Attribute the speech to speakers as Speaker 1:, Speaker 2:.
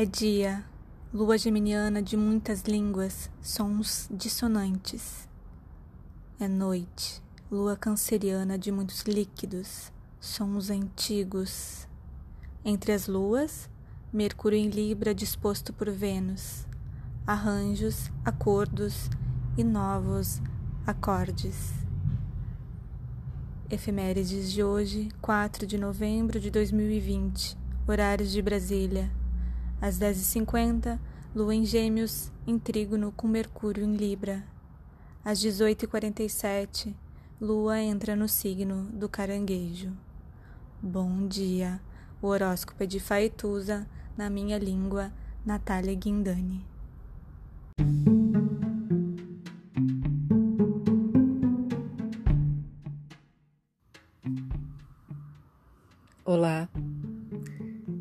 Speaker 1: É dia, lua geminiana de muitas línguas, sons dissonantes. É noite, lua canceriana de muitos líquidos, sons antigos. Entre as luas, Mercúrio em Libra disposto por Vênus, arranjos, acordos e novos acordes. Efemérides de hoje, 4 de novembro de 2020, horários de Brasília, às 10h50, Lua em Gêmeos, em Trígono com Mercúrio em Libra. Às 18h47, Lua entra no signo do Caranguejo. Bom dia! O horóscopo é de Faetusa, na minha língua, Natália Guindani.
Speaker 2: Olá,